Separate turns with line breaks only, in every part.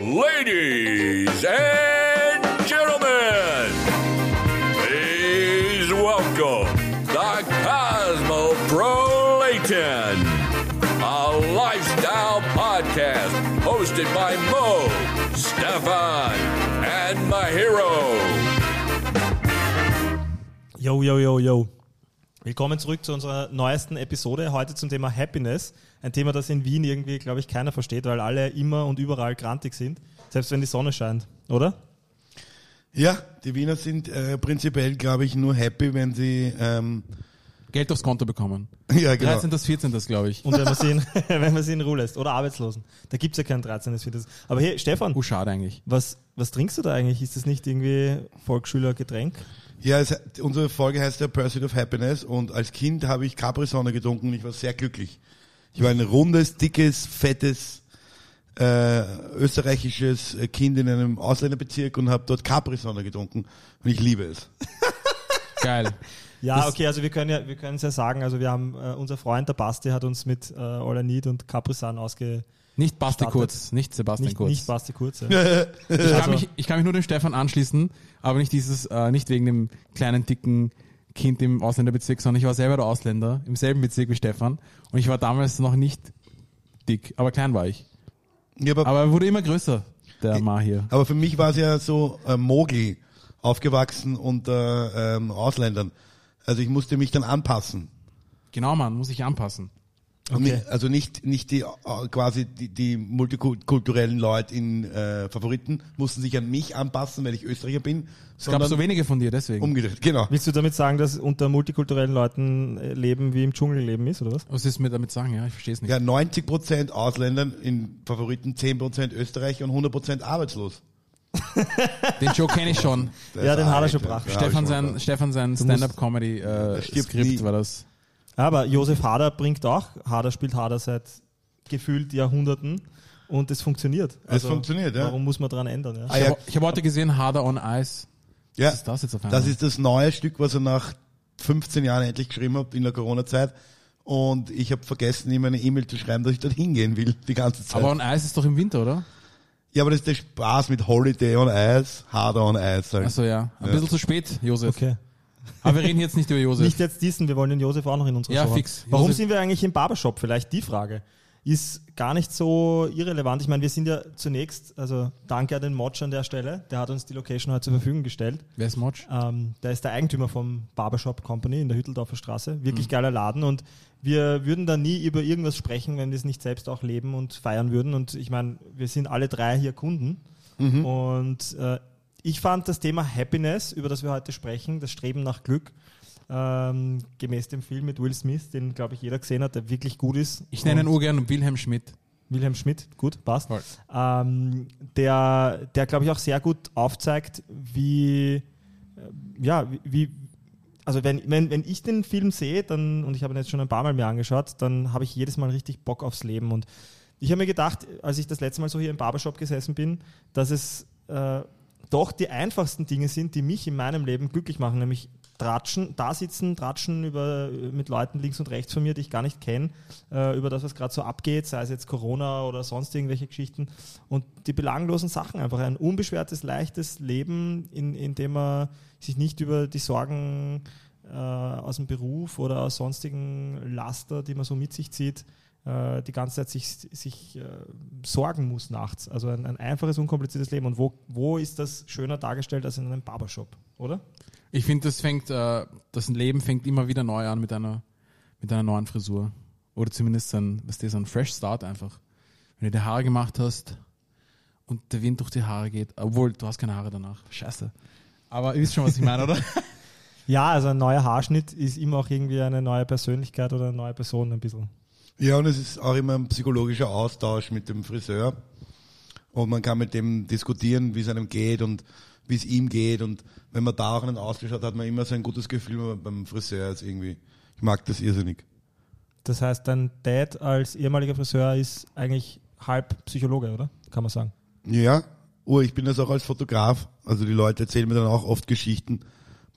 Ladies and gentlemen, please welcome the Cosmopolitan, a lifestyle podcast hosted by Mo, Stefan, and my hero.
Yo, yo, yo, yo. Willkommen zurück zu unserer neuesten Episode. Heute zum Thema Happiness. Ein Thema, das in Wien irgendwie, glaube ich, keiner versteht, weil alle immer und überall grantig sind. Selbst wenn die Sonne scheint, oder?
Ja, die Wiener sind äh, prinzipiell, glaube ich, nur happy, wenn sie ähm,
Geld aufs Konto bekommen.
ja genau.
13. das 14. das glaube ich.
Und wenn man sie in, wenn man sie in Ruhe lässt. Oder Arbeitslosen. Da gibt's ja kein 13. Viertes. Aber hey, Stefan,
Oh, schade eigentlich.
was, was trinkst du da eigentlich? Ist das nicht irgendwie Volksschülergetränk?
Ja, es, unsere Folge heißt ja Pursuit of Happiness und als Kind habe ich Capri-Sonne getrunken und ich war sehr glücklich. Ich war ein rundes, dickes, fettes äh, österreichisches Kind in einem Ausländerbezirk und habe dort Capri-Sonne getrunken und ich liebe es.
Geil.
Ja, okay, also wir können ja, wir können es ja sagen, also wir haben, äh, unser Freund, der Basti, hat uns mit äh, All I Need und Capri-Sun ausge,
Nicht Basti
Startet.
Kurz, nicht Sebastian
nicht,
Kurz.
nicht Basti Kurz. Ja.
ich,
Also-
kann mich, ich kann mich nur dem Stefan anschließen, aber nicht dieses, äh, nicht wegen dem kleinen, dicken Kind im Ausländerbezirk, sondern ich war selber der Ausländer im selben Bezirk wie Stefan und ich war damals noch nicht dick, aber klein war ich.
Ja, aber,
Aber er wurde immer größer, der Ma hier.
aber für mich war es ja so äh, Mogli, aufgewachsen unter ähm, Ausländern. Also ich musste mich dann anpassen.
Genau, Mann, muss ich anpassen.
Okay.
Also nicht, nicht die äh, quasi die, die multikulturellen Leute in äh, Favoriten mussten sich an mich anpassen, weil ich Österreicher bin,
Es gab so wenige von dir, deswegen.
umgedreht. Genau.
Willst du damit sagen, dass unter multikulturellen Leuten äh, Leben wie im Dschungel leben ist, oder was?
Was ist mir damit sagen? Ja, ich verstehe es nicht.
Ja, 90% Ausländern in Favoriten, 10% Österreicher und 100% arbeitslos.
Den Joke kenne ich schon.
Das
Ja, den hat er schon gebracht.
Stefan sein, Stefan sein Stand-up-Comedy-Skript
nie.
war das.
Aber Josef Hader bringt auch, Hader spielt Hader seit gefühlt Jahrhunderten und es funktioniert.
Es funktioniert, ja.
Warum muss man dran ändern? Ja?
Ah,
Ich habe hab heute gesehen, Harder on Ice.
Ja,
Was ist das jetzt auf einmal?
das ist das neue Stück, was er nach 15 Jahren endlich geschrieben hat in der Corona-Zeit. Und ich habe vergessen, ihm eine E-Mail zu schreiben, dass ich dort hingehen will, die ganze Zeit.
Aber on Ice ist doch im Winter, oder?
ja, aber das ist der Spaß mit Holiday on Ice, Harder on Ice. Halt.
Achso, ja. Ein
Ja.
bisschen zu spät, Josef.
Okay.
Aber wir reden jetzt nicht über Josef.
Nicht jetzt diesen, wir wollen den Josef auch noch in unserer
Ja,
Show haben.
fix.
Warum
Josef-
sind wir eigentlich im Barbershop? Vielleicht die Frage. Ist gar nicht so irrelevant. Ich meine, wir sind ja zunächst, also danke an den Motsch an der Stelle, der hat uns die Location heute zur Verfügung gestellt.
Wer ist Motsch?
Ähm, der ist der Eigentümer vom Barbershop Company in der Hütteldorfer Straße. Wirklich
Mhm.
geiler Laden und wir würden da nie über irgendwas sprechen, wenn wir es nicht selbst auch leben und feiern würden. Und ich meine, wir sind alle drei hier Kunden.
Mhm.
Und äh, ich fand das Thema Happiness, über das wir heute sprechen, das Streben nach Glück, ähm, gemäß dem Film mit Will Smith, den glaube ich jeder gesehen hat, der wirklich gut ist.
Ich nenne ihn urgern Wilhelm Schmidt.
Wilhelm Schmidt, gut, passt. Ähm, der, der glaube ich, auch sehr gut aufzeigt, wie, äh, ja, wie- wie, also wenn, wenn, wenn ich den Film sehe, dann, und ich habe ihn jetzt schon ein paar Mal mir angeschaut, dann habe ich jedes Mal richtig Bock aufs Leben. Und ich habe mir gedacht, als ich das letzte Mal so hier im Barbershop gesessen bin, dass es äh, doch die einfachsten Dinge sind, die mich in meinem Leben glücklich machen, nämlich tratschen, da sitzen, tratschen über, mit Leuten links und rechts von mir, die ich gar nicht kenne, äh, über das, was gerade so abgeht, sei es jetzt Corona oder sonst irgendwelche Geschichten und die belanglosen Sachen einfach. Ein unbeschwertes, leichtes Leben, in, in dem man sich nicht über die Sorgen äh, aus dem Beruf oder aus sonstigen Laster, die man so mit sich zieht, äh, die ganze Zeit sich, sich äh, sorgen muss nachts. Also ein, ein einfaches, unkompliziertes Leben. Und wo, wo ist das schöner dargestellt als in einem Barbershop, oder?
Ich finde, das fängt, äh, das Leben fängt immer wieder neu an mit einer, mit einer neuen Frisur. Oder zumindest ein, was ist, ein Fresh Start einfach. Wenn du die Haare gemacht hast und der Wind durch die Haare geht, obwohl du hast keine Haare danach. Scheiße. Aber ihr wisst schon, was ich meine, oder?
Ja, also ein neuer Haarschnitt ist immer auch irgendwie eine neue Persönlichkeit oder eine neue Person ein bisschen.
Ja, und es ist auch immer ein psychologischer Austausch mit dem Friseur. Und man kann mit dem diskutieren, wie es einem geht und wie es ihm geht. Und wenn man da auch einen Austausch hat, hat man immer so ein gutes Gefühl beim Friseur. ist irgendwie, ich mag das irrsinnig.
Das heißt, dein Dad als ehemaliger Friseur ist eigentlich halb Psychologe, oder? Kann man sagen.
Ja, oh, ich bin das auch als Fotograf. Also die Leute erzählen mir dann auch oft Geschichten,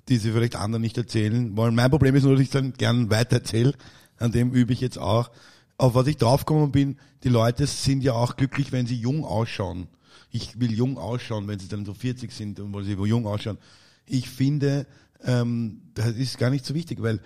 die sie vielleicht anderen nicht erzählen wollen. Mein Problem ist nur, dass ich dann gern weitererzähle. An dem übe ich jetzt auch. auf was ich draufgekommen bin, die Leute sind ja auch glücklich, wenn sie jung ausschauen. Ich will jung ausschauen, wenn sie dann so 40 sind und wollen sie jung ausschauen. Ich finde, ähm, das ist gar nicht so wichtig, weil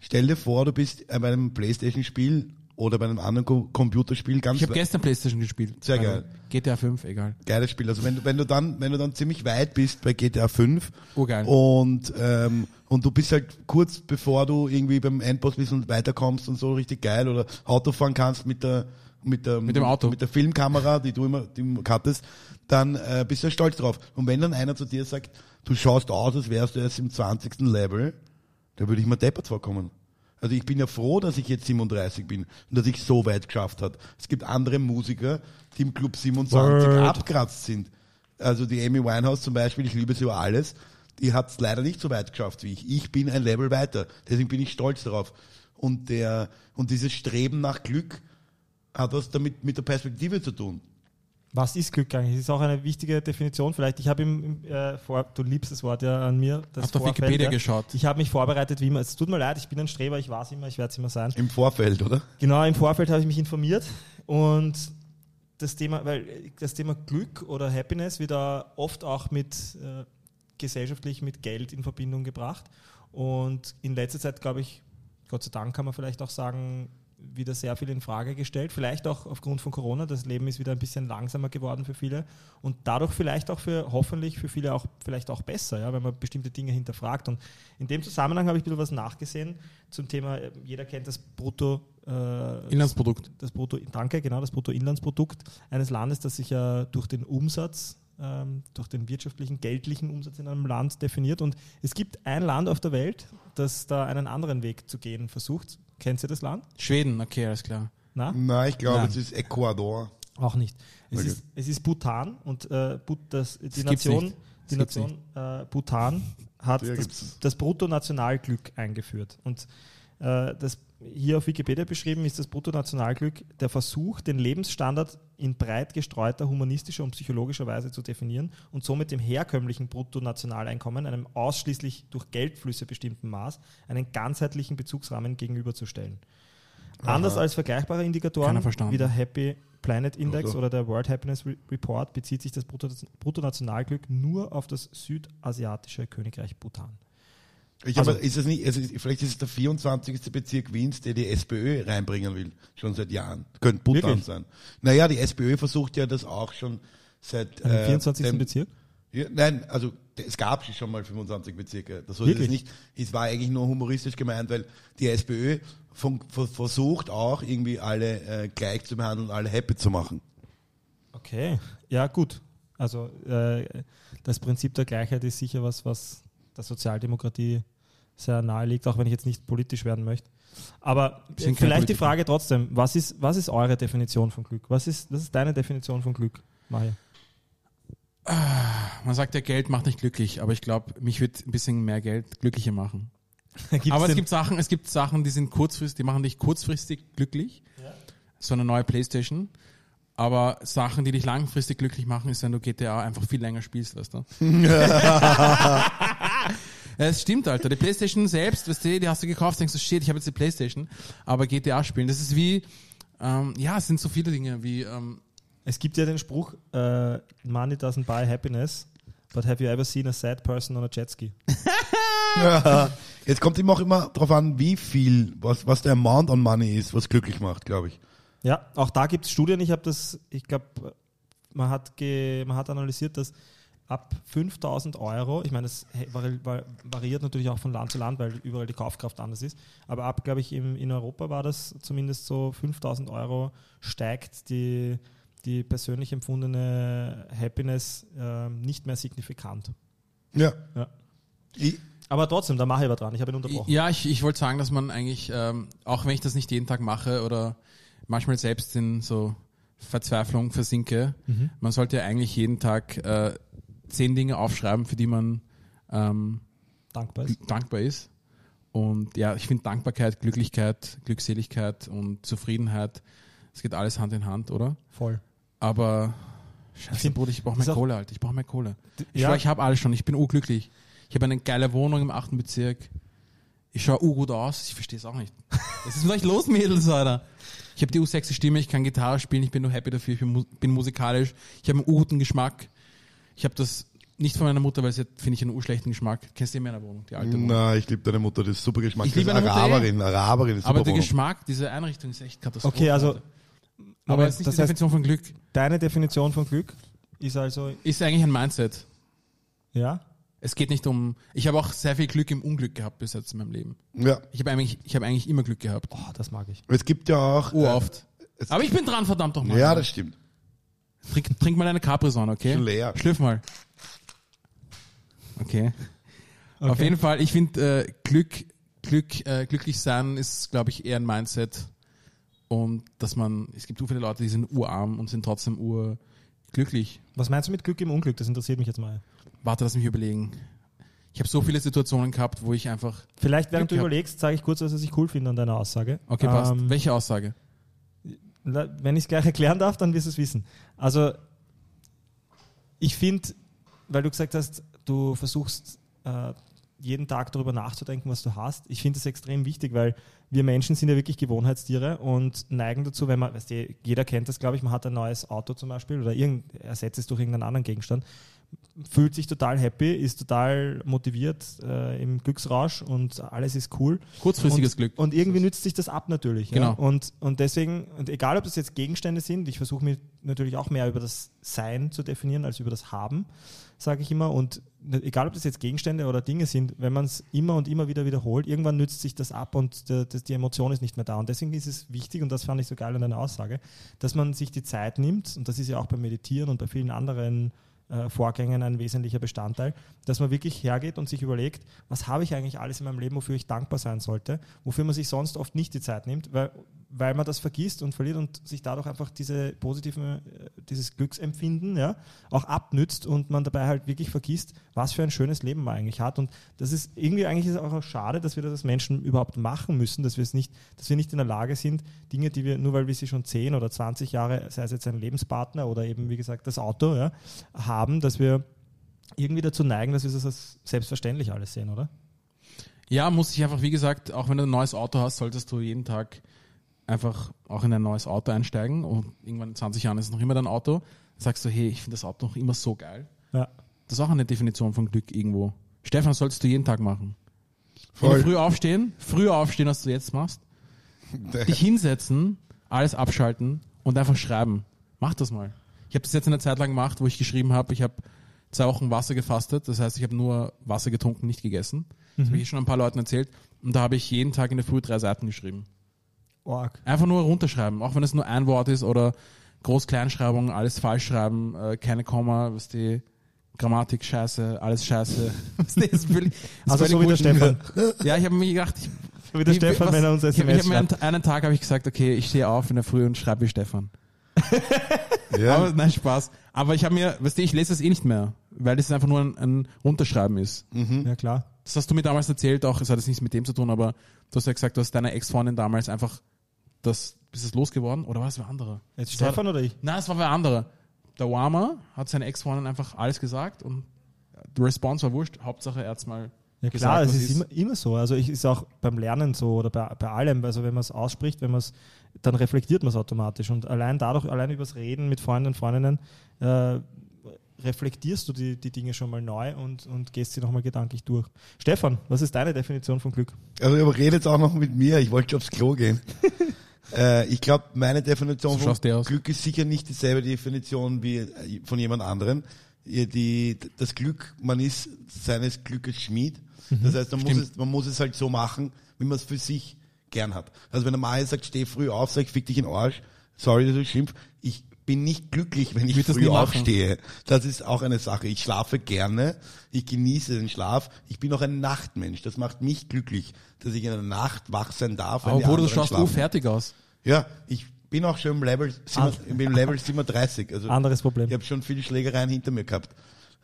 stell dir vor, du bist bei einem Playstation-Spiel oder bei einem anderen Co Computerspiel ganz
Ich habe gestern Playstation gespielt.
Sehr
Also
geil.
GTA 5, egal.
geiles Spiel. Also wenn du, wenn du dann, wenn du dann ziemlich weit bist bei GTA 5
Urgeil.
und ähm, und du bist halt kurz bevor du irgendwie beim Endboss bist und weiterkommst und so richtig geil oder Auto fahren kannst mit der mit der
Mit dem Auto.
mit der Filmkamera, die du immer die du hattest, dann äh, bist du stolz drauf. Und wenn dann einer zu dir sagt, du schaust aus, als wärst du erst im 20. Level, da würde ich mir deppert vorkommen. Also ich bin ja froh, dass ich jetzt 37 bin und dass ich so weit geschafft hat. Es gibt andere Musiker, die im Club 27
Word.
abkratzt sind. Also die Amy Winehouse zum Beispiel, ich liebe sie über alles, die hat es leider nicht so weit geschafft wie ich. Ich bin ein Level weiter. Deswegen bin ich stolz darauf. Und der und dieses Streben nach Glück hat was damit mit der Perspektive zu tun.
Was ist Glück eigentlich? Das ist auch eine wichtige Definition. Vielleicht, ich habe im, im äh, vor, du liebst das Wort ja an mir. Das
auf
Vorfeld,
Wikipedia
ja.
geschaut?
Ich habe mich vorbereitet, wie immer. Es tut mir leid, ich bin ein Streber, ich war es immer, ich werde es immer sein.
Im Vorfeld, oder?
Genau, im Vorfeld habe ich mich informiert und das Thema, weil das Thema Glück oder Happiness wird da oft auch mit äh, gesellschaftlich mit Geld in Verbindung gebracht. Und in letzter Zeit, glaube ich, Gott sei Dank kann man vielleicht auch sagen, wieder sehr viel in Frage gestellt. Vielleicht auch aufgrund von Corona. Das Leben ist wieder ein bisschen langsamer geworden für viele und dadurch vielleicht auch für hoffentlich für viele auch vielleicht auch besser, ja, wenn man bestimmte Dinge hinterfragt. Und in dem Zusammenhang habe ich ein bisschen was nachgesehen zum Thema. äh, Jeder kennt das Brutto. Äh,
Inlandsprodukt.
das Brutto, danke, genau, das Bruttoinlandsprodukt eines Landes, das sich ja durch den Umsatz, ähm, durch den wirtschaftlichen, geldlichen Umsatz in einem Land definiert. Und es gibt ein Land auf der Welt, das da einen anderen Weg zu gehen versucht. Kennt ihr das Land?
Schweden, okay, alles klar.
Na?
Nein, ich glaube,
Nein.
es ist Ecuador.
Auch nicht. Es,
Okay.
ist, es ist Bhutan und äh, Bhut, das, die
gibt's
Nation, die
Das
Nation äh, Bhutan hat das, das Bruttonationalglück eingeführt. Und äh, das hier auf Wikipedia beschrieben ist das Bruttonationalglück der Versuch, den Lebensstandard in breit gestreuter humanistischer und psychologischer Weise zu definieren und somit dem herkömmlichen Bruttonationaleinkommen, einem ausschließlich durch Geldflüsse bestimmten Maß, einen ganzheitlichen Bezugsrahmen gegenüberzustellen. Anders als vergleichbare Indikatoren wie der Happy Planet Index
Also.
oder der World Happiness Re Report bezieht sich das Brutto Bruttonationalglück nur auf das südasiatische Königreich Bhutan.
Ich
Also-
aber ist es nicht, also vielleicht ist es der 24. Bezirk Wiens, der die SPÖ reinbringen will, schon seit Jahren. Könnte
Wirklich?
sein. Naja, die SPÖ versucht ja das auch schon seit
Im
äh,
24.
dem-
Bezirk?
Ja, nein, also es gab schon mal 25 Bezirke. Das es
Wirklich?
nicht. Es war eigentlich nur humoristisch gemeint, weil die SPÖ von, ver- versucht auch irgendwie alle äh, gleich zu behandeln und alle happy zu machen.
Okay, ja gut. Also äh, das Prinzip der Gleichheit ist sicher was, was der Sozialdemokratie sehr nahe liegt, auch wenn ich jetzt nicht politisch werden möchte. Aber vielleicht die
Politiker.
Frage trotzdem, was ist, was ist eure Definition von Glück? Was ist, was ist deine Definition von Glück, Maja?
Man sagt ja, Geld macht nicht glücklich, aber ich glaube, mich wird ein bisschen mehr Geld glücklicher machen.
Gibt's
aber es gibt Sachen, es gibt Sachen, die sind kurzfristig, die machen dich kurzfristig glücklich. So eine neue Playstation. Aber Sachen, die dich langfristig glücklich machen, ist, wenn du GTA einfach viel länger spielst, weißt du? es stimmt, Alter. Die Playstation selbst, weißt du, die hast du gekauft, denkst du, shit, ich habe jetzt die Playstation. Aber GTA spielen, das ist wie, ähm, ja, es sind so viele Dinge, wie, ähm,
Es gibt ja den Spruch, äh, Money doesn't buy happiness, but have you ever seen a sad person on a jet ski?
Jetzt kommt immer auch immer darauf an, wie viel, was, was der Amount on Money ist, was glücklich macht, glaube ich.
Ja, auch da gibt es Studien. Ich habe das, ich glaube, man, hat ge- man hat analysiert, dass ab 5000 Euro, ich meine, das vari- vari- variiert natürlich auch von Land zu Land, weil überall die Kaufkraft anders ist, aber ab, glaube ich, im, in Europa war das zumindest so 5000 Euro steigt die, die persönlich empfundene Happiness ähm, nicht mehr signifikant.
Ja.
Ja.
Ich,
Aber trotzdem, da mache ich aber dran. Ich habe ihn unterbrochen.
Ja, ich, ich wollte sagen, dass man eigentlich, ähm, auch wenn ich das nicht jeden Tag mache oder manchmal selbst in so Verzweiflung versinke, man sollte eigentlich jeden Tag äh, zehn Dinge aufschreiben, für die man ähm,
Dankbar ist.
dankbar ist. Und ja, ich finde Dankbarkeit, Glücklichkeit, Glückseligkeit und Zufriedenheit, es geht alles Hand in Hand, oder?
Voll.
Aber scheiße, Bruder, ich brauche mehr Kohle, Alter. Ich brauche mehr Kohle. Ich
Ja.
ich habe alles schon. Ich bin urglücklich. Ich habe eine geile Wohnung im achten Bezirk. Ich schaue urgut aus. Ich verstehe es auch nicht. Was ist mit euch los, Mädels, Alter? Ich habe die ursexy Stimme, ich kann Gitarre spielen, ich bin nur happy dafür, ich bin, bin musikalisch, ich habe einen guten Geschmack. Ich habe das nicht von meiner Mutter, weil sie finde ich, einen urschlechten Geschmack. Kennst du in meiner Wohnung, die alte Wohnung?
Na, ich liebe deine Mutter, das ist super Geschmack.
Ich
das ist
liebe meine Mutter
Araberin, Araberin ist
Aber
super
der
Wohnung.
Geschmack, diese Einrichtung ist echt katastrophal.
Okay, also,
Aber
Moment,
es ist nicht
das
die
heißt-
Definition von Glück.
deine Definition von Glück ist also,
Ist eigentlich ein Mindset.
ja,
Es geht nicht um. Ich habe auch sehr viel Glück im Unglück gehabt bis jetzt in meinem Leben.
Ja,
Ich habe eigentlich, ich habe eigentlich immer Glück gehabt.
oh, das mag ich.
es gibt ja auch.
Oh,
äh,
oft.
es-
Aber ich bin dran, verdammt doch mal.
ja, das stimmt.
Trink, trink mal eine Capri-Sonne, okay?
Schon leer.
Schlürf mal. Okay. Auf
Okay.
jeden Fall, ich finde äh, Glück, Glück, äh, glücklich sein ist, glaube ich, eher ein Mindset. Und dass man, es gibt so viele Leute, die sind urarm und sind trotzdem urglücklich.
Was meinst du mit Glück im Unglück? Das interessiert mich jetzt mal.
Warte, lass mich überlegen. Ich habe so viele Situationen gehabt, wo ich einfach.
Vielleicht, während
Glück
du überlegst, sage ich kurz, was ich cool finde an deiner Aussage.
Okay, passt.
Ähm,
Welche Aussage?
Wenn ich es gleich erklären darf, dann wirst du es wissen. Also, ich finde, weil du gesagt hast, du versuchst äh, jeden Tag darüber nachzudenken, was du hast. Ich finde das extrem wichtig, weil wir Menschen sind ja wirklich Gewohnheitstiere und neigen dazu, wenn man, weißt du, jeder kennt das, glaube ich, man hat ein neues Auto zum Beispiel oder ersetzt es durch irgendeinen anderen Gegenstand, fühlt sich total happy, ist total motiviert äh, im Glücksrausch und alles ist cool.
Kurzfristiges
und,
Glück.
Und irgendwie nützt sich das ab natürlich.
Genau.
Ja? Und, und deswegen, und egal ob das jetzt Gegenstände sind, ich versuche mich natürlich auch mehr über das Sein zu definieren als über das Haben, sage ich immer. Und egal ob das jetzt Gegenstände oder Dinge sind, wenn man es immer und immer wieder wiederholt, irgendwann nützt sich das ab und der, das, die Emotion ist nicht mehr da. Und deswegen ist es wichtig, und das fand ich so geil an deiner Aussage, dass man sich die Zeit nimmt, und das ist ja auch beim Meditieren und bei vielen anderen äh, Vorgängen ein wesentlicher Bestandteil, dass man wirklich hergeht und sich überlegt, was habe ich eigentlich alles in meinem Leben, wofür ich dankbar sein sollte, wofür man sich sonst oft nicht die Zeit nimmt, weil, weil man das vergisst und verliert und sich dadurch einfach diese positiven, äh, dieses Glücksempfinden ja, auch abnützt und man dabei halt wirklich vergisst, was für ein schönes Leben man eigentlich hat. Und das ist irgendwie eigentlich ist auch schade, dass wir das als Menschen überhaupt machen müssen, dass wir es nicht, dass wir nicht in der Lage sind, Dinge, die wir, nur weil wir sie schon 10 oder 20 Jahre, sei es jetzt ein Lebenspartner oder eben, wie gesagt, das Auto, ja, haben, dass wir irgendwie dazu neigen, dass wir das als selbstverständlich alles sehen, oder?
Ja, muss ich einfach, wie gesagt, auch wenn du ein neues Auto hast, solltest du jeden Tag einfach auch in ein neues Auto einsteigen und irgendwann in 20 Jahren ist es noch immer dein Auto. Sagst du, hey, ich finde das Auto noch immer so geil.
Ja.
Das ist auch eine Definition von Glück irgendwo. Stefan, solltest du jeden Tag machen.
Voll.
Früh aufstehen, früher aufstehen, als du jetzt machst, dich hinsetzen, alles abschalten und einfach schreiben. Mach das mal. Ich habe das jetzt eine Zeit lang gemacht, wo ich geschrieben habe, ich habe zwei Wochen Wasser gefastet, das heißt, ich habe nur Wasser getrunken, nicht gegessen. Das habe ich schon ein paar Leuten erzählt. Und da habe ich jeden Tag in der Früh drei Seiten geschrieben.
Org.
Einfach nur runterschreiben, auch wenn es nur ein Wort ist oder Groß-Kleinschreibung, alles falsch schreiben, äh, keine Komma, was die Grammatik scheiße, alles scheiße. Die ist völlig, ist
Also
völlig
so wie der. Stefan.
Ja, ich habe mir gedacht, ich,
So wie der
ich-
Stefan,
was-
wenn er uns
ich, ich,
SMS
hab mir einen, einen Tag habe ich gesagt, okay, ich stehe auf in der Früh und schreibe wie Stefan.
Ja.
Aber nein, Spaß. Aber ich habe mir, weißt du, ich lese das eh nicht mehr, weil das einfach nur ein, ein Runterschreiben ist.
Ja, klar.
Das hast du mir damals erzählt, auch es hat jetzt nichts mit dem zu tun, aber du hast ja gesagt, du hast deiner Ex-Freundin damals einfach das, ist es losgeworden? Oder war es wer anderer?
Jetzt
Das war-
Stefan oder ich?
Nein, es war wer anderer. Der Wama hat seiner Ex-Freundin einfach alles gesagt und der Response war wurscht. Hauptsache er hat's mal
Ja
gesagt,
klar, es ist immer, immer so. Also ich ist auch beim Lernen so oder bei, bei allem. Also wenn man es ausspricht, wenn man es, dann reflektiert man es automatisch. Und allein dadurch, allein übers Reden mit Freunden und Freundinnen, äh, reflektierst du die, die Dinge schon mal neu und, und gehst sie nochmal gedanklich durch. Stefan, was ist deine Definition von Glück?
Also ihr redet auch noch mit mir, ich wollte schon aufs Klo gehen. äh, ich glaube, meine Definition
So
von. Glück ist sicher nicht dieselbe Definition wie äh, von jemand anderem. Die, das Glück, man ist seines Glückes Schmied. Das heißt, man muss, es, man muss es halt so machen, wie man es für sich gern hat. Also wenn der Maya sagt, steh früh auf, sag ich, fick dich in den Arsch. Sorry, dass ich schimpf. Ich bin nicht glücklich, wenn ich,
das
früh aufstehe. Das ist auch eine Sache. Ich schlafe gerne, ich genieße den Schlaf. Ich bin auch ein Nachtmensch. Das macht mich glücklich, dass ich in der Nacht wach sein darf.
wo du schaust du
schlafen.
fertig aus.
Ja, ich bin auch schon im Level,
Ah.
im Level 37. Also
Anderes Problem.
ich habe schon viele Schlägereien hinter mir gehabt.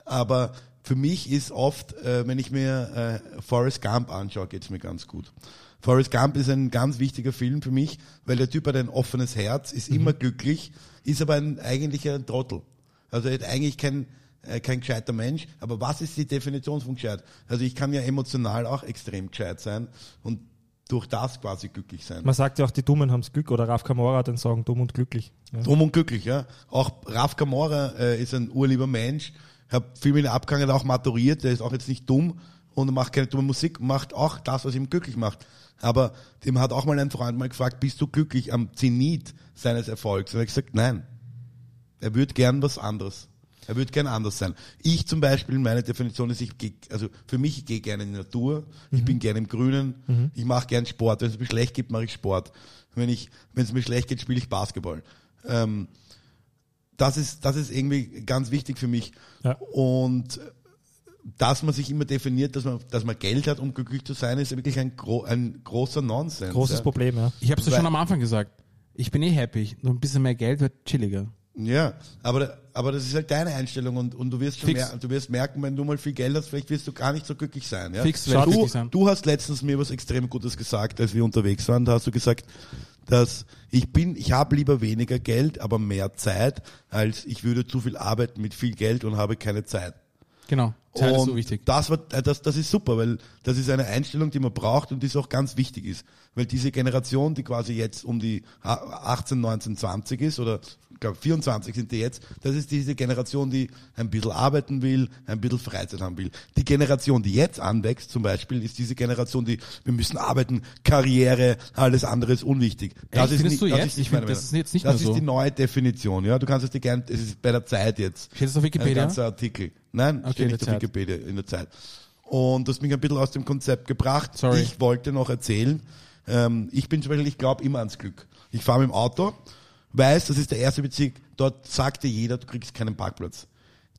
Aber für mich ist oft, äh, wenn ich mir äh, Forrest Gump anschaue, geht's mir ganz gut. Forrest Gump ist ein ganz wichtiger Film für mich, weil der Typ hat ein offenes Herz, ist immer glücklich, ist aber ein eigentlicher Trottel. Also er hat eigentlich kein, äh, kein gescheiter Mensch. Aber was ist die Definition von gescheit? Also ich kann ja emotional auch extrem gescheit sein und durch das quasi glücklich sein.
Man sagt ja auch, die Dummen haben's Glück oder Raf Kamora hat den Song Dumm und Glücklich. Ja.
Dumm und glücklich, ja. Auch Raf Kamora äh, ist ein urlieber Mensch, hat viel mit den Abgangen auch maturiert, der ist auch jetzt nicht dumm und macht keine dumme Musik, macht auch das, was ihm glücklich macht. Aber dem hat auch mal ein Freund mal gefragt, bist du glücklich am Zenit seines Erfolgs? Und er hat gesagt, nein. Er würde gern was anderes. Er würde gern anders sein. Ich zum Beispiel, meine Definition ist, ich gehe, also für mich, ich gehe gerne in die Natur, ich bin gerne im Grünen, ich mache gern Sport. Wenn es mir schlecht geht, mache ich Sport. Wenn ich, wenn es mir schlecht geht, spiele ich Basketball. Ähm, das ist, das ist irgendwie ganz wichtig für mich.
Ja.
Und dass man sich immer definiert, dass man, dass man Geld hat, um glücklich zu sein, ist wirklich ein, gro ein großer Nonsens.
Großes
ja.
Problem, ja.
Ich habe es ja schon am Anfang gesagt. Ich bin eh happy. Nur ein bisschen mehr Geld wird chilliger.
Ja, aber, aber das ist halt deine Einstellung und, und du wirst schon mer du wirst merken, wenn du mal viel Geld hast, vielleicht wirst du gar nicht so glücklich sein. Ja?
Fix ich
du,
glücklich sein.
du hast letztens mir was extrem Gutes gesagt, als wir unterwegs waren. Da hast du gesagt, dass ich bin, ich habe lieber weniger Geld, aber mehr Zeit, als ich würde zu viel arbeiten mit viel Geld und habe keine Zeit.
Genau. Zeit ist
und
so wichtig.
Das, war, äh, das, das ist super, weil das ist eine Einstellung, die man braucht und die auch ganz wichtig ist. Weil diese Generation, die quasi jetzt um die 18, 19, 20 ist oder ich glaube 24 sind die jetzt, das ist diese Generation, die ein bisschen arbeiten will, ein bisschen Freizeit haben will. Die Generation, die jetzt anwächst zum Beispiel, ist diese Generation, die wir müssen arbeiten, Karriere, alles andere ist unwichtig. Das
Echt?
ist nicht,
du
das
jetzt?
ist nicht
Ich find,
meine
das
Meinung.
ist jetzt nicht
Das ist
so.
die neue Definition, ja. Du kannst es dir gern, es ist bei der Zeit jetzt.
Steht das auf
Ein
Wikipedia?
ganzer Artikel. Nein,
Okay,
steht nicht auf
Zeit.
Wikipedia in der Zeit. Und das hat mich ein bisschen aus dem Konzept gebracht.
Sorry.
Ich wollte noch erzählen, ähm, ich bin zum Beispiel, ich glaube immer ans Glück. Ich fahre mit dem Auto, weiß, das ist der erste Bezirk, dort sagt dir jeder, du kriegst keinen Parkplatz.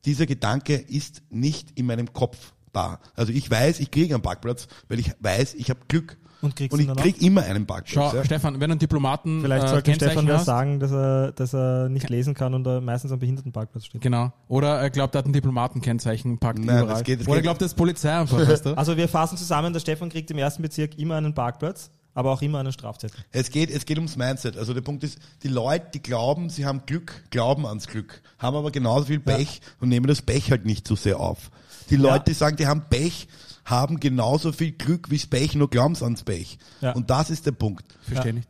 Dieser Gedanke ist nicht in meinem Kopf da. Also ich weiß, ich kriege einen Parkplatz, weil ich weiß, ich habe Glück.
Und kriegst
Und ich krieg immer einen Parkplatz.
Schau,
ja.
Stefan, wenn du einen Diplomaten
Vielleicht
äh,
sollte
Kennzeichen
Stefan
hast,
sagen, dass er, dass er nicht lesen kann und er meistens am Behindertenparkplatz steht.
Genau. Oder er glaubt, er hat ein Diplomatenkennzeichen, packt
Nein,
überall.
das geht- das
Oder er glaubt, das ist Polizei einfach, weißt du?
Also wir fassen zusammen, der Stefan kriegt im ersten Bezirk immer einen Parkplatz, aber auch immer einen Strafzettel.
Es geht, es geht ums Mindset. Also der Punkt ist, die Leute, die glauben, sie haben Glück, glauben ans Glück, haben aber genauso viel Pech und nehmen das Pech halt nicht so sehr auf. Die Leute, die sagen, die haben Pech, haben genauso viel Glück wie's Pech, nur glauben sie ans Pech.
Ja.
Und das ist der Punkt.
Verstehe nicht.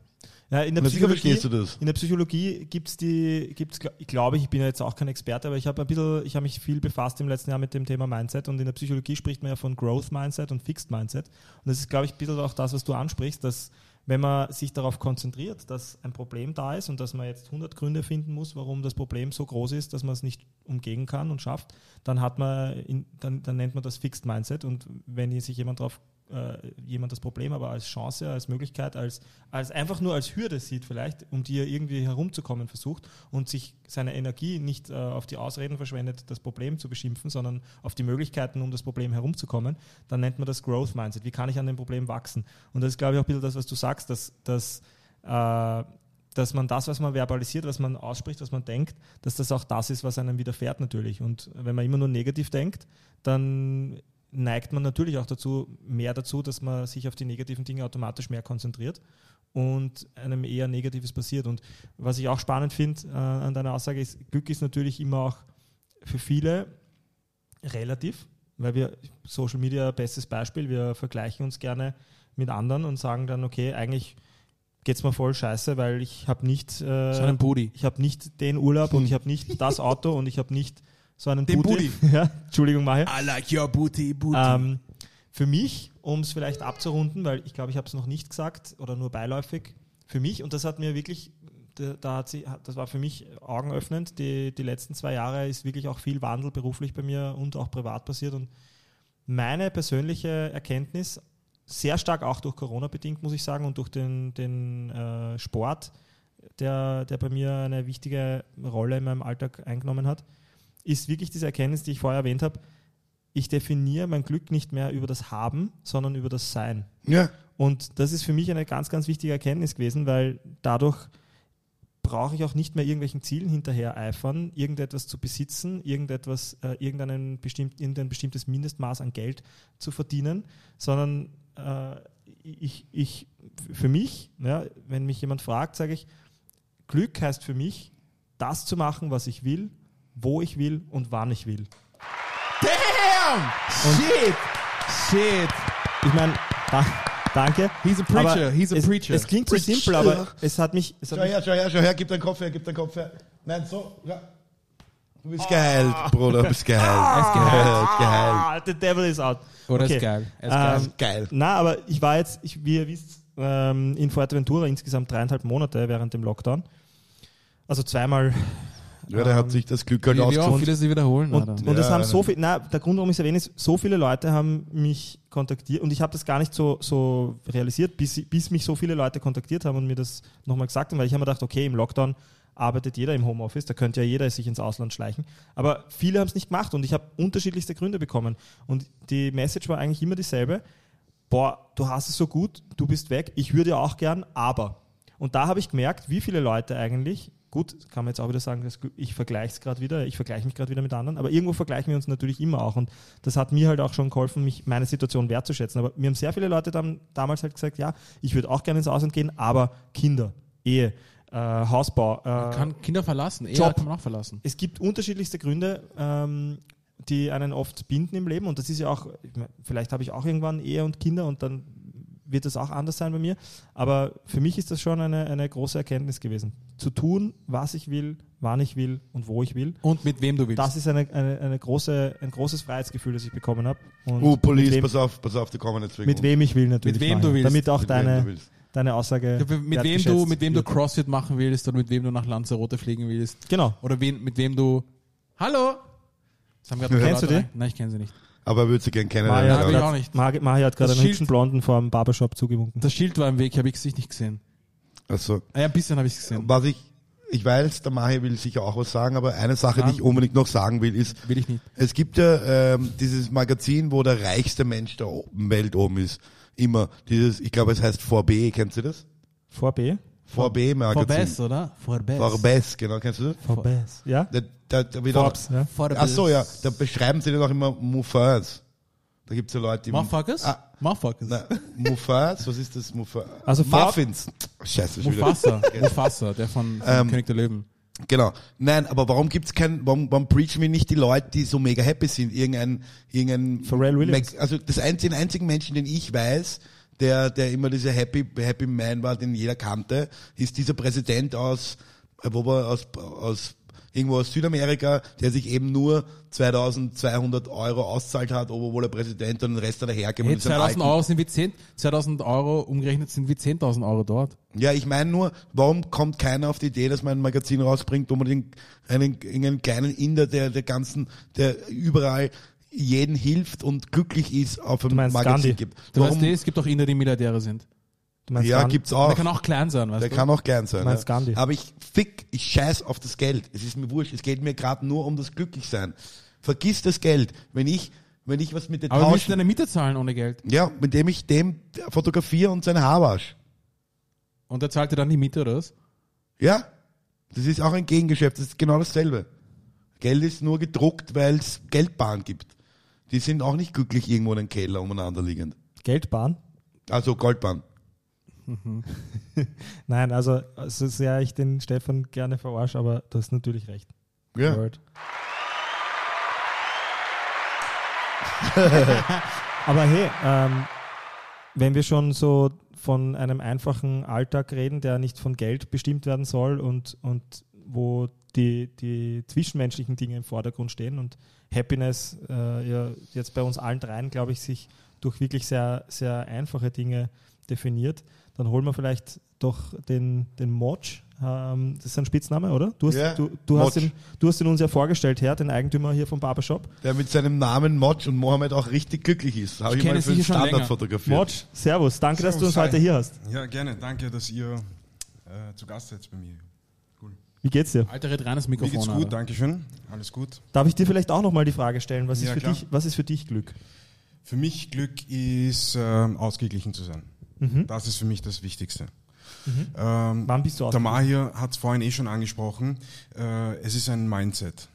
Ja, in der
Na, sicher
Psychologie,
verstehst du das.
In der Psychologie gibt's die, gibt's, ich glaube, ich bin ja jetzt auch kein Experte, aber ich habe ein bisschen, ich habe mich viel befasst im letzten Jahr mit dem Thema Mindset und in der Psychologie spricht man ja von Growth Mindset und Fixed Mindset. Und das ist, glaube ich, ein bisschen auch das, was du ansprichst, dass wenn man sich darauf konzentriert, dass ein Problem da ist und dass man jetzt 100 Gründe finden muss, warum das Problem so groß ist, dass man es nicht umgehen kann und schafft, dann hat man, in, dann, dann nennt man das Fixed Mindset. Und wenn sich jemand darauf äh, jemand das Problem aber als Chance, als Möglichkeit, als, als einfach nur als Hürde sieht vielleicht, um die er irgendwie herumzukommen versucht und sich seine Energie nicht äh, auf die Ausreden verschwendet, das Problem zu beschimpfen, sondern auf die Möglichkeiten, um das Problem herumzukommen, dann nennt man das Growth Mindset. Wie kann ich an dem Problem wachsen? Und das ist, glaube ich, auch ein bisschen das, was du sagst, dass, dass äh, dass man das, was man verbalisiert, was man ausspricht, was man denkt, dass das auch das ist, was einem widerfährt natürlich. Und wenn man immer nur negativ denkt, dann neigt man natürlich auch dazu, mehr dazu, dass man sich auf die negativen Dinge automatisch mehr konzentriert und einem eher Negatives passiert. Und was ich auch spannend finde äh, an deiner Aussage ist, Glück ist natürlich immer auch für viele relativ, weil wir Social Media bestes Beispiel, wir vergleichen uns gerne mit anderen und sagen dann, okay, eigentlich geht's mir voll scheiße, weil ich habe nicht äh,
So
ich habe nicht den Urlaub und ich habe nicht das Auto und ich habe nicht so einen
Den
Booty. ja, Entschuldigung, Mahe.
I like your booty, booty.
Ähm, für mich, um es vielleicht abzurunden, weil ich glaube, ich habe es noch nicht gesagt oder nur beiläufig, für mich, und das hat mir wirklich, da, hat sie, das war für mich augenöffnend, die, die letzten zwei Jahre ist wirklich auch viel Wandel beruflich bei mir und auch privat passiert und meine persönliche Erkenntnis, sehr stark auch durch Corona bedingt, muss ich sagen, und durch den, den äh, Sport, der, der bei mir eine wichtige Rolle in meinem Alltag eingenommen hat, ist wirklich diese Erkenntnis, die ich vorher erwähnt habe. Ich definiere mein Glück nicht mehr über das Haben, sondern über das Sein.
Ja.
Und das ist für mich eine ganz, ganz wichtige Erkenntnis gewesen, weil dadurch brauche ich auch nicht mehr irgendwelchen Zielen hinterher eifern, irgendetwas zu besitzen, irgendetwas, äh, irgendeinen bestimmt, irgendein bestimmtes Mindestmaß an Geld zu verdienen, sondern äh, ich, ich, für mich, ja, wenn mich jemand fragt, sage ich, Glück heißt für mich, das zu machen, was ich will, wo ich will und wann ich will.
Damn! Shit! Shit!
Ich meine, da, Danke.
He's a preacher,
Aber
he's a
es,
preacher.
Es klingt so simpel, aber es hat mich... Es hat
Schau her, schau her, schau her, gib deinen Kopf her, gib deinen Kopf her. Nein, so, ja. Du bist geheilt, Bruder, du bist geheilt.
Ist geheilt.
geheilt.
ah, the devil is out.
Oder
Okay.
ist geil. Er ist geil.
Ähm,
Geil.
Na, aber ich war jetzt, ich, wie ihr wisst, ähm, in Fuerteventura insgesamt dreieinhalb Monate während dem Lockdown. Also zweimal.
Ja, der hat sich das Glück halt
Will ich auch
ausgesucht.
viele sie wiederholen.
Und, und es
Ja,
haben
ja.
so viel, na, der Grund, warum ich es erwähne, ist, so viele Leute haben mich kontaktiert und ich habe das gar nicht so, so realisiert, bis, bis mich so viele Leute kontaktiert haben und mir das nochmal gesagt haben, weil ich habe mir gedacht, okay, im Lockdown arbeitet jeder im Homeoffice, da könnte ja jeder sich ins Ausland schleichen. Aber viele haben es nicht gemacht und ich habe unterschiedlichste Gründe bekommen. Und die Message war eigentlich immer dieselbe. Boah, du hast es so gut, du bist weg, ich würde ja auch gern, aber. Und da habe ich gemerkt, wie viele Leute eigentlich, gut, kann man jetzt auch wieder sagen, ich vergleiche es gerade wieder, ich vergleiche mich gerade wieder mit anderen, aber irgendwo vergleichen wir uns natürlich immer auch. Und das hat mir halt auch schon geholfen, mich meine Situation wertzuschätzen. Aber mir haben sehr viele Leute dann, damals halt gesagt, ja, ich würde auch gerne ins Ausland gehen, aber Kinder, Ehe, äh, Hausbau, äh,
kann Kinder verlassen. Ehe
Job.
kann man auch verlassen.
es gibt unterschiedlichste Gründe, ähm, die einen oft binden im Leben. Und das ist ja auch, vielleicht habe ich auch irgendwann Ehe und Kinder und dann wird das auch anders sein bei mir. Aber für mich ist das schon eine, eine große Erkenntnis gewesen. Zu tun, was ich will, wann ich will und wo ich will.
Und mit wem du willst.
Das ist eine, eine, eine große, ein großes Freiheitsgefühl, das ich bekommen habe.
Uh, Police,
wem,
pass auf, pass auf, die kommen jetzt wegen
mit wem ich will natürlich.
Mit wem du
Mario,
willst.
Damit auch deine,
du willst.
deine Aussage.
Ja, mit wem du, mit wem du. Crossfit machen willst oder mit wem du nach Lanzarote fliegen willst.
Genau.
Oder wen, mit wem du. Hallo! Das haben gerade
Kennst du die?
rein- Nein, ich kenne sie nicht
aber er würde sie
gern
kennenlernen.
Maja,
ja, ich auch nicht.
Mari, Mari hat gerade einen hübschen Blonden vor einem Barbershop zugewunken.
Das Schild war im Weg, habe ich Gesicht nicht gesehen.
Also,
ja, ein bisschen habe ich gesehen.
Was ich, ich weiß, der Mahi will sicher auch was sagen, aber eine Sache,
Nein.
die ich unbedingt noch sagen will, ist,
will ich nicht.
es gibt ja ähm, dieses Magazin, wo der reichste Mensch der Welt oben ist. Immer dieses, ich glaube, es heißt 4B, kennst du das? 4B? VB Magazin.
Forbes, oder? Forbes.
Forbes, genau, kennst du das?
Forbes, ja.
Da, da, da wieder
Forbes, ja.
Forbes.
Ach so, ja, da beschreiben sie dann auch immer Muffins. Da gibt's ja Leute, die...
Motherfuckers?
Ah,
Motherfuckers.
Na, was ist das? Muffins?
Also Forb
Muffins. Scheiße, Mufasa, genau.
Mufasa, der von, von
ähm,
König der Löwen.
Genau. Nein, aber warum gibt's kein, warum, warum preachen wir nicht die Leute, die so mega happy sind? Irgendein, irgendein,
Pharrell Williams.
also das einzige, den einzigen Menschen, den ich weiß, der, der immer dieser Happy, Happy Man war, den jeder kannte, ist dieser Präsident aus, äh, wo war, aus, aus, irgendwo aus Südamerika, der sich eben nur 2200 Euro auszahlt hat, obwohl er Präsident und den Rest hat er hergegeben.
Hey,
und ist ein
2000
alten-
Euro sind wie 10, 2000 Euro umgerechnet sind wie 10.000 Euro dort.
Ja, ich meine nur, warum kommt keiner auf die Idee, dass man ein Magazin rausbringt, wo man den, einen, einen kleinen Inder, der der ganzen, der überall jeden hilft und glücklich ist, auf ein
meinst
Magazin
Gandhi?
gibt.
Du
Warum?
weißt, eh, es gibt auch Inder, die Milliardäre sind.
Du meinst
ja,
Gandhi?
gibt's
Der
auch.
kann auch klein sein, weißt
Der
du?
kann auch gern sein.
Meinst
ja.
Gandhi?
Aber ich fick, ich scheiß auf das Geld. Es ist mir wurscht. Es geht mir gerade nur um das Glücklichsein. Vergiss das Geld. Wenn ich, wenn ich was mit dir
Aber müssen
tausche,
deine Miete zahlen ohne Geld.
ja, mit dem ich dem fotografiere und sein Haar wasch.
Und der zahlt dir dann die Miete oder was?
Ja, das ist auch ein Gegengeschäft, das ist genau dasselbe. Geld ist nur gedruckt, weil es Geldbahn gibt. Die sind auch nicht glücklich irgendwo in einem Keller umeinander liegend.
Geldbahn?
Also Goldbahn.
Nein, also so sehr ich den Stefan gerne verarsche, aber du hast natürlich recht.
Ja.
Word. aber hey, ähm, wenn wir schon so von einem einfachen Alltag reden, der nicht von Geld bestimmt werden soll und, und wo die, die zwischenmenschlichen Dinge im Vordergrund stehen und Happiness äh, ja jetzt bei uns allen dreien, glaube ich, sich durch wirklich sehr, sehr einfache Dinge definiert, dann holen wir vielleicht doch den, den Moch. Ähm, das ist ein Spitzname, oder? Du hast,
Ja,
du, du, hast ihn, du hast ihn uns ja vorgestellt, Herr, den Eigentümer hier vom Barbershop.
Der mit seinem Namen Moch und Mohammed auch richtig glücklich ist. Habe
Ich
ich, mal für den Standard
länger.
fotografiert.
Moch, Servus, danke, dass du uns
Servus,
heute
hi.
hier hast.
Ja, gerne. Danke, dass ihr äh, zu Gast seid bei mir.
Wie geht's dir?
Alter, red rein das
Mir
Mikrofon.
geht's gut, danke schön. Alles gut.
Darf ich dir vielleicht auch nochmal die Frage stellen, was,
Ja,
ist für
klar.
dich, was ist für dich Glück?
Für mich Glück ist, ähm, ausgeglichen zu sein.
Mhm.
Das ist für mich das Wichtigste. Ähm,
Wann bist du
der? Mahir hat es vorhin eh schon angesprochen. Äh, es ist ein Mindset.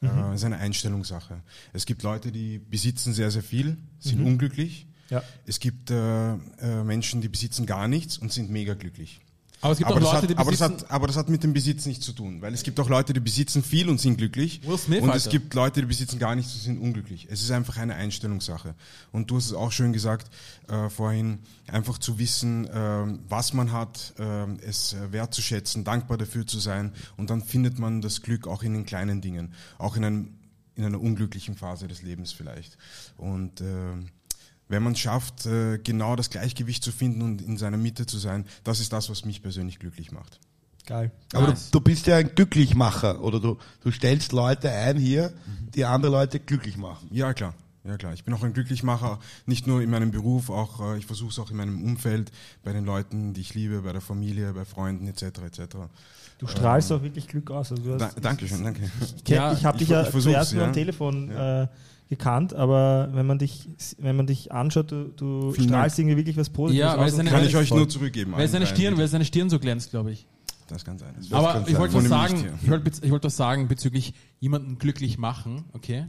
Mhm.
Äh, es ist eine Einstellungssache. Es gibt Leute, die besitzen sehr, sehr viel, sind
Mhm.
unglücklich.
Ja.
Es gibt äh, äh, Menschen, die besitzen gar nichts und sind mega glücklich.
Aber es gibt auch
das
Leute,
hat,
die
aber, das
besitzen-
hat, aber das hat mit dem Besitz nichts zu tun, weil es gibt auch Leute, die besitzen viel und sind glücklich.
Will Smith,
und es
Alter.
gibt Leute, die besitzen gar nichts und sind unglücklich. Es ist einfach eine Einstellungssache. Und du hast es auch schön gesagt äh, vorhin, einfach zu wissen, ähm, was man hat, ähm, es äh, wertzuschätzen, dankbar dafür zu sein und dann findet man das Glück auch in den kleinen Dingen, auch in, einem, in einer unglücklichen Phase des Lebens vielleicht. Und ähm, wenn man es schafft, äh, genau das Gleichgewicht zu finden und in seiner Mitte zu sein, das ist das, was mich persönlich glücklich macht.
Geil.
Aber
Nice.
du, du bist ja ein Glücklichmacher oder du, du stellst Leute ein hier, die andere Leute glücklich machen.
Ja, klar. Ja, klar. Ich bin auch ein Glücklichmacher, nicht nur in meinem Beruf, auch äh, ich versuche es auch in meinem Umfeld, bei den Leuten, die ich liebe, bei der Familie, bei Freunden etc. etc.
Du strahlst auch wirklich Glück aus. Also du hast,
Da, Dankeschön, danke.
Ich,
Ja,
ich habe
ich
dich ja
ver- ich
zuerst nur
ja.
am Telefon äh, gekannt, aber wenn man dich, wenn man dich anschaut, du, du strahlst irgendwie wirklich was Positives
Ja, weil
aus.
es
und
eine-
Kann ich euch
voll.
nur zurückgeben.
Weil seine Stirn, weil seine Stirn so glänzt, glaube ich.
Das kann sein. Das
Aber
kann
ich wollte was sagen, ich wollte, ich wollte was sagen bezüglich jemanden glücklich machen, okay?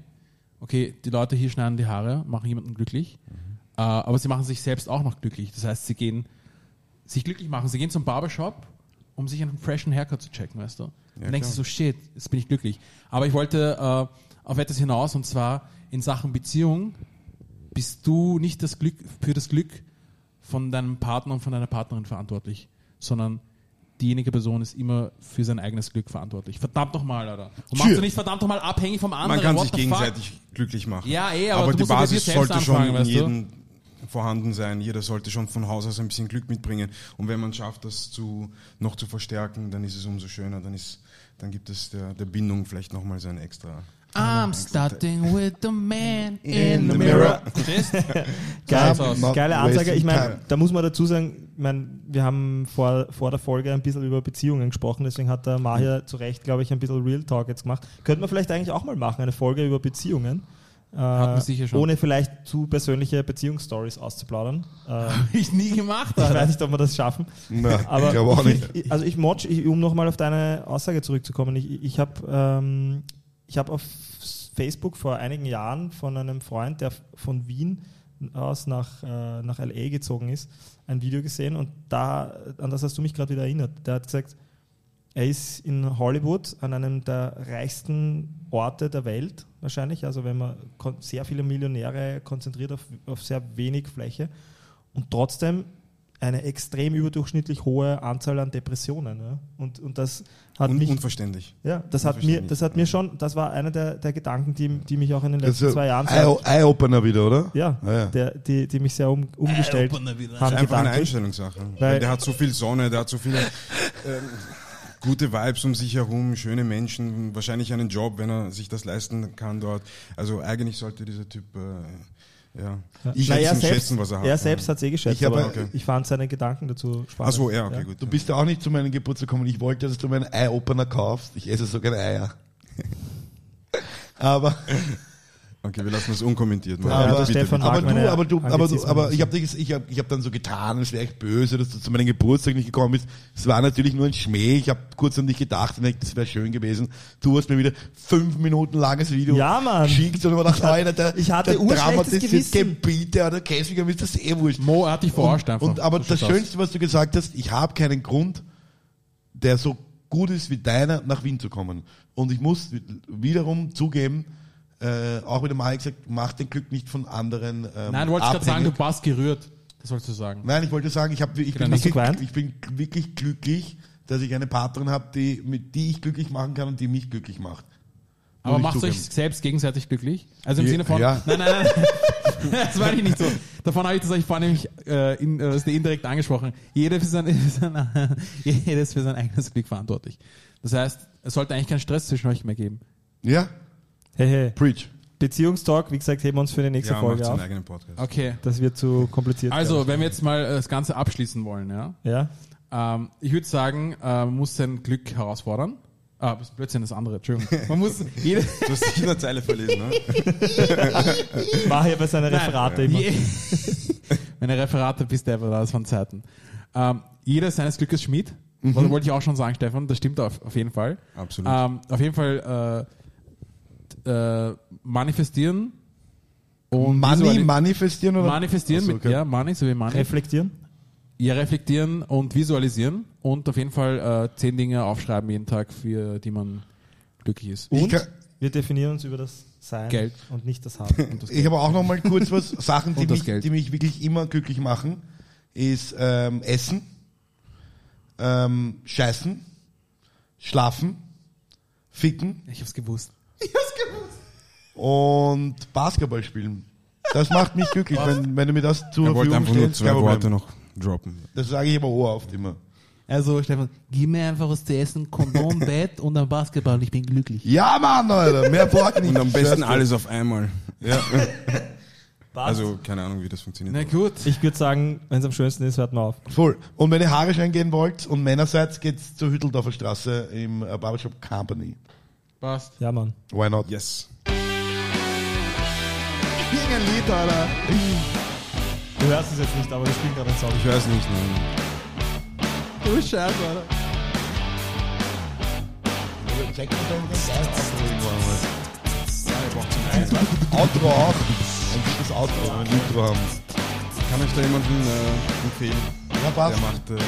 Okay, die Leute hier schneiden die Haare, machen jemanden glücklich,
Mhm.
äh, aber sie machen sich selbst auch noch glücklich. Das heißt, sie gehen sich glücklich machen. Sie gehen zum Barbershop, um sich einen freshen Haircut zu checken, weißt du? Dann denkst du
klar.
so, shit, jetzt bin ich glücklich. Aber ich wollte äh, auf etwas hinaus und zwar in Sachen Beziehung bist du nicht das Glück für das Glück von deinem Partner und von deiner Partnerin verantwortlich, sondern diejenige Person ist immer für sein eigenes Glück verantwortlich. Verdammt nochmal, Alter. Und machst du nicht verdammt nochmal abhängig vom anderen.
Man kann
What
sich
the fuck?
gegenseitig glücklich machen.
Ja, eh, aber du
die Basis sollte schon in jedem vorhanden sein. Jeder sollte schon von Haus aus ein bisschen Glück mitbringen. Und wenn man schafft, das zu, noch zu verstärken, dann ist es umso schöner. Dann, ist, dann gibt es der, der Bindung vielleicht nochmal so ein extra.
I'm starting with the man in,
the
the
mirror.
mirror.
Geil, geile Ansage. Ich meine, da muss man dazu sagen, ich meine, wir haben vor, vor der Folge ein bisschen über Beziehungen gesprochen, deswegen hat der Mahir zu Recht, glaube ich, ein bisschen Real Talk jetzt gemacht. Könnte man vielleicht eigentlich auch mal machen, eine Folge über Beziehungen. Äh,
wir sicher schon.
Ohne vielleicht zu persönliche Beziehungsstories auszuplaudern. Äh,
ich nie gemacht,
ich
Alter.
weiß nicht, ob wir das schaffen.
Na,
Aber
ich glaube auch nicht.
Ich, also ich motsch, ich, um nochmal auf deine Aussage zurückzukommen, ich, ich habe ähm, ich hab auf Facebook vor einigen Jahren von einem Freund, der von Wien aus nach, äh, nach LA gezogen ist, ein Video gesehen und da, an das hast du mich gerade wieder erinnert. Der hat gesagt, er ist in Hollywood an einem der reichsten Orte der Welt, wahrscheinlich. Also wenn man sehr viele Millionäre konzentriert auf, auf sehr wenig Fläche und trotzdem eine extrem überdurchschnittlich hohe Anzahl an Depressionen. Ja? Und, und das hat
Un
mich,
unverständlich.
ja, das hat mir, das hat mir schon, das war einer der, der Gedanken, die, die mich auch in den letzten zwei Jahren,
Eye- Eye-Opener wieder, oder?
ja,
Ah, ja.
Der, die, die mich sehr um, umgestellt haben.
Das ist einfach eine. Einstellungssache.
Weil
der hat so viel Sonne, der hat so viele ähm, gute Vibes um sich herum, schöne Menschen, wahrscheinlich einen Job, wenn er sich das leisten kann dort. Also eigentlich sollte dieser Typ äh, ja,
Ich
Na, er
schätzen,
selbst,
schätzen, was er hat.
er selbst hat es eh geschätzt,
Ich
aber
okay.
ich fand seine Gedanken dazu spannend.
Achso, ja, okay, gut.
Du bist ja auch nicht zu meinem Geburtstag gekommen. Ich wollte, dass du mir einen Eye-Opener kaufst. Ich esse so gerne Eier. Aber,
Okay, wir lassen das unkommentiert.
Ja,
aber,
der Stefan
aber du, aber du, aber du, aber ich
so.
habe ich hab, ich hab dann so getan, es wäre echt böse, dass du zu meinem Geburtstag nicht gekommen bist. Es war natürlich nur ein Schmäh. Ich habe kurz an dich gedacht und das wäre schön gewesen. Du hast mir wieder fünf Minuten langes Video
Ja, Mann.
geschickt und ich hab gedacht, Alter, der,
ich hatte
der dramatisiert
Gewissen.
Gebiete oder Käsiger, mir ist das eh wurscht.
Mo, hat dich verarscht einfach.
Und, aber das
aus.
Schönste, was du gesagt hast, ich habe keinen Grund, der so gut ist wie deiner, nach Wien zu kommen. Und ich muss wiederum zugeben, äh, auch wieder mal gesagt, mach den Glück nicht von anderen. Ähm,
Nein, du wolltest gerade sagen, du warst gerührt. Das wolltest du sagen.
Nein, ich wollte sagen, ich, hab, ich, bin
Hast
du
wirklich, ich bin wirklich glücklich, dass ich eine Partnerin habe, die, mit die ich glücklich machen kann und die mich glücklich macht. Muss
Aber macht euch selbst gegenseitig glücklich? Also im
Ja,
Sinne von,
ja.
nein, nein, nein, das meine ich nicht so. Davon habe ich das euch vorhin nämlich äh, in, äh, das ist indirekt angesprochen. Jeder für sein, für sein, jedes für sein eigenes Glück verantwortlich. Das heißt, es sollte eigentlich keinen Stress zwischen euch mehr geben.
Ja,
Hey, hey.
preach.
Beziehungstalk, wie gesagt, heben wir uns für die nächste
Ja,
Folge auf.
eigenen Podcast.
Okay.
Das wird zu kompliziert.
Also, wenn wir jetzt mal äh, das Ganze abschließen wollen, ja.
ja.
Ähm, ich würde sagen, äh, man muss sein Glück herausfordern. Ah, das ist Blödsinn, das andere, Entschuldigung. Man muss jede,
Du hast dich in der Zeile verlesen, ne?
War hier bei seinen Referate immer.
Meine Referate bist du einfach da, das von Zeiten. Ähm, jeder ist seines Glückes Schmied. Das wollte ich auch schon sagen, Stefan. Das stimmt auf, auf jeden Fall.
Absolut.
Ähm, auf jeden Fall äh, äh, manifestieren und
Money manifestieren oder?
manifestieren
Ach so,
mit
okay.
ja Money so wie Money
Reflektieren.
Ja, reflektieren und visualisieren und auf jeden Fall äh, zehn Dinge aufschreiben jeden Tag, für die man glücklich ist.
Und wir definieren uns über das Sein
Geld.
und nicht das Haben.
Und das
Ich habe auch noch mal kurz was, Sachen, die mich,
Geld.
die mich wirklich immer glücklich machen, ist ähm, Essen, ähm, Scheißen, Schlafen, Ficken
ich hab's gewusst.
Und Basketball spielen. Das macht mich glücklich, wenn, wenn du mir das zur
Er wollte
Verfügung
einfach nur
stellst.
zwei
kein Problem.
Worte noch droppen.
Das sage ich aber oft immer.
Also, Stefan, gib mir einfach was zu essen, Kondom, Bett und ein Basketball und ich bin glücklich.
Ja, Mann, Alter, mehr braucht nicht.
Und am besten alles auf einmal.
Ja.
Also, keine Ahnung, wie das funktioniert.
Na gut.
Ich würde sagen, wenn es am schönsten ist, hört man auf.
Voll. Und wenn ihr Haare schneiden gehen wollt und Männer seid, geht's zur Hütteldorfer Straße im äh, Barbershop Company.
Passt.
Ja, Mann.
Why not?
Yes.
Irgendein Lied, Alter.
Du hörst es jetzt nicht, aber wir spielen gerade einen Song.
Ich weiß nicht, nein.
Du Scheiße, Alter.
Check mal dein Outro auch. Ein gutes Outro, ein Intro haben.
Kann euch da jemanden äh, empfehlen?
Ja, passt.
Der macht äh,